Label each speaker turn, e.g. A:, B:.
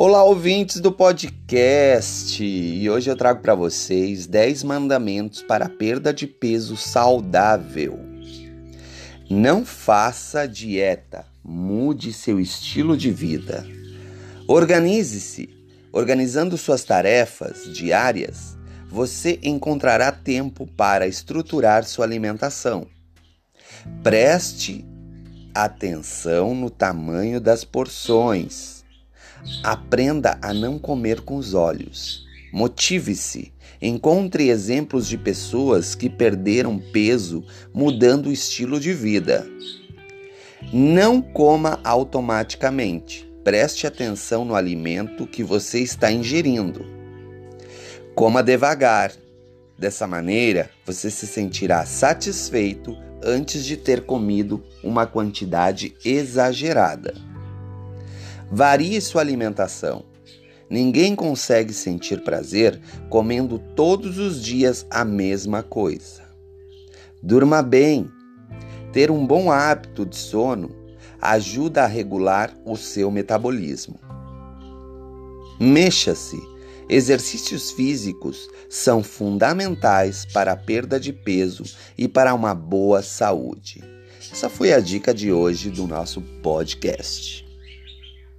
A: Olá, ouvintes do podcast! E hoje eu trago para vocês 10 mandamentos para a perda de peso saudável. Não faça dieta, mude seu estilo de vida. Organize-se. Organizando suas tarefas diárias, você encontrará tempo para estruturar sua alimentação. Preste atenção no tamanho das porções. Aprenda a não comer com os olhos. Motive-se. Encontre exemplos de pessoas que perderam peso mudando o estilo de vida. Não coma automaticamente. Preste atenção no alimento que você está ingerindo. Coma devagar. Dessa maneira, você se sentirá satisfeito antes de ter comido uma quantidade exagerada. Varie sua alimentação. Ninguém consegue sentir prazer comendo todos os dias a mesma coisa. Durma bem. Ter um bom hábito de sono ajuda a regular o seu metabolismo. Mexa-se Exercícios físicos são fundamentais para a perda de peso e para uma boa saúde. Essa foi a dica de hoje do nosso podcast.